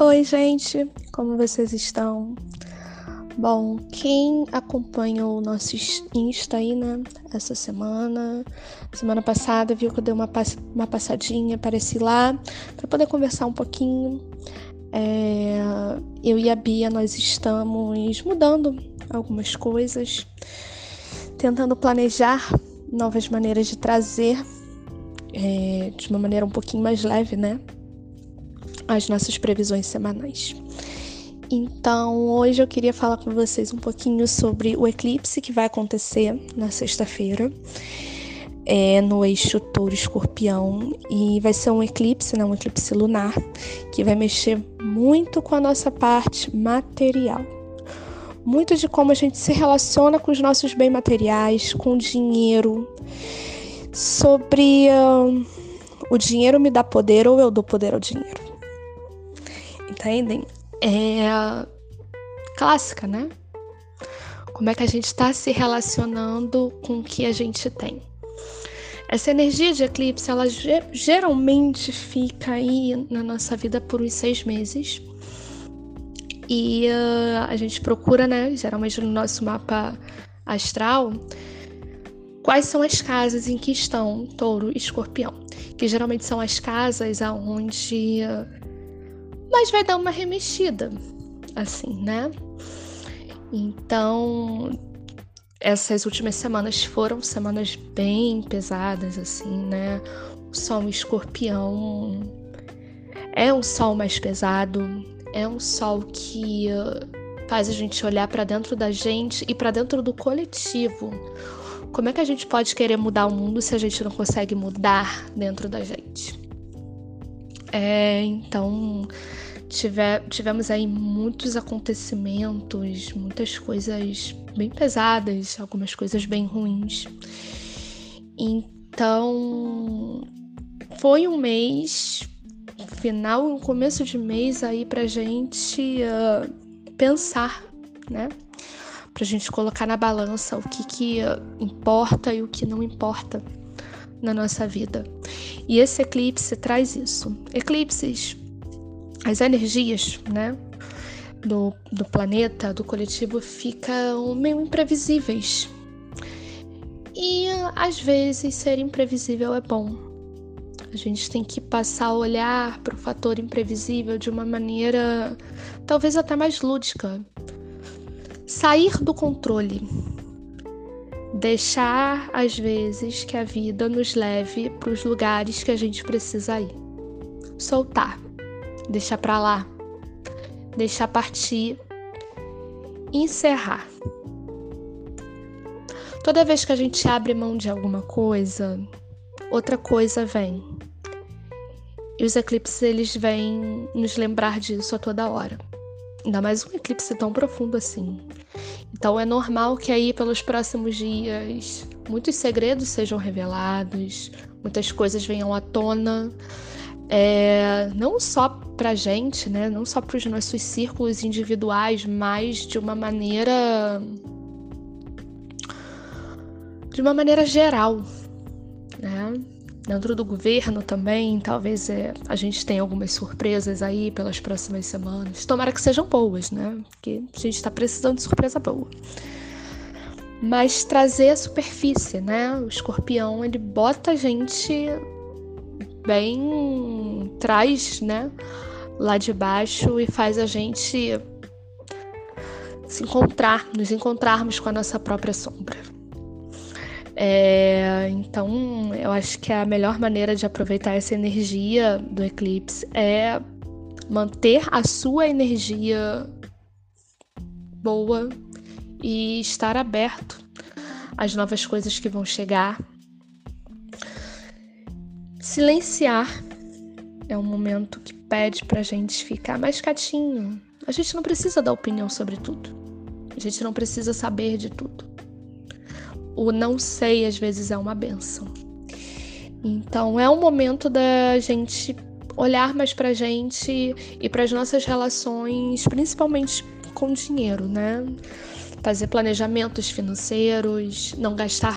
Oi, gente, como vocês estão? Bom, quem acompanhou o nosso Insta aí, né, essa semana, semana passada, viu que eu dei uma, pass uma passadinha, apareci lá, para poder conversar um pouquinho. É, eu e a Bia, nós estamos mudando algumas coisas, tentando planejar novas maneiras de trazer é, de uma maneira um pouquinho mais leve, né? As nossas previsões semanais. Então, hoje eu queria falar com vocês um pouquinho sobre o eclipse que vai acontecer na sexta-feira, é, no eixo Touro-Escorpião, e vai ser um eclipse, né, um eclipse lunar, que vai mexer muito com a nossa parte material. Muito de como a gente se relaciona com os nossos bens materiais, com o dinheiro, sobre uh, o dinheiro me dá poder ou eu dou poder ao dinheiro entendem? É clássica, né? Como é que a gente está se relacionando com o que a gente tem. Essa energia de eclipse, ela geralmente fica aí na nossa vida por uns seis meses. E uh, a gente procura, né, geralmente no nosso mapa astral, quais são as casas em que estão touro e escorpião. Que geralmente são as casas aonde uh, mas vai dar uma remexida, assim, né? Então, essas últimas semanas foram semanas bem pesadas, assim, né? O sol escorpião é um sol mais pesado, é um sol que uh, faz a gente olhar para dentro da gente e para dentro do coletivo. Como é que a gente pode querer mudar o mundo se a gente não consegue mudar dentro da gente? É, então, tivemos aí muitos acontecimentos, muitas coisas bem pesadas, algumas coisas bem ruins. Então, foi um mês, final e começo de mês aí pra gente uh, pensar, né? Pra gente colocar na balança o que, que uh, importa e o que não importa na nossa vida. E esse eclipse traz isso. Eclipses, as energias, né? Do, do planeta, do coletivo, ficam meio imprevisíveis. E às vezes ser imprevisível é bom. A gente tem que passar a olhar para o fator imprevisível de uma maneira talvez até mais lúdica. Sair do controle, Deixar, às vezes, que a vida nos leve para os lugares que a gente precisa ir. Soltar, deixar para lá, deixar partir, encerrar. Toda vez que a gente abre mão de alguma coisa, outra coisa vem. E os eclipses eles vêm nos lembrar disso a toda hora. Ainda mais um eclipse tão profundo assim. Então é normal que aí pelos próximos dias muitos segredos sejam revelados, muitas coisas venham à tona, é, não só pra gente, né? Não só para os nossos círculos individuais, mas de uma maneira de uma maneira geral, né? Dentro do governo também, talvez é, a gente tenha algumas surpresas aí pelas próximas semanas. Tomara que sejam boas, né? Porque a gente está precisando de surpresa boa. Mas trazer a superfície, né? O escorpião, ele bota a gente bem. traz, né? Lá de baixo e faz a gente se encontrar, nos encontrarmos com a nossa própria sombra. É, então, eu acho que a melhor maneira de aproveitar essa energia do eclipse é manter a sua energia boa e estar aberto às novas coisas que vão chegar. Silenciar é um momento que pede pra gente ficar mais quietinho. A gente não precisa dar opinião sobre tudo. A gente não precisa saber de tudo o não sei às vezes é uma benção. Então é um momento da gente olhar mais pra gente e para as nossas relações, principalmente com dinheiro, né? Fazer planejamentos financeiros, não gastar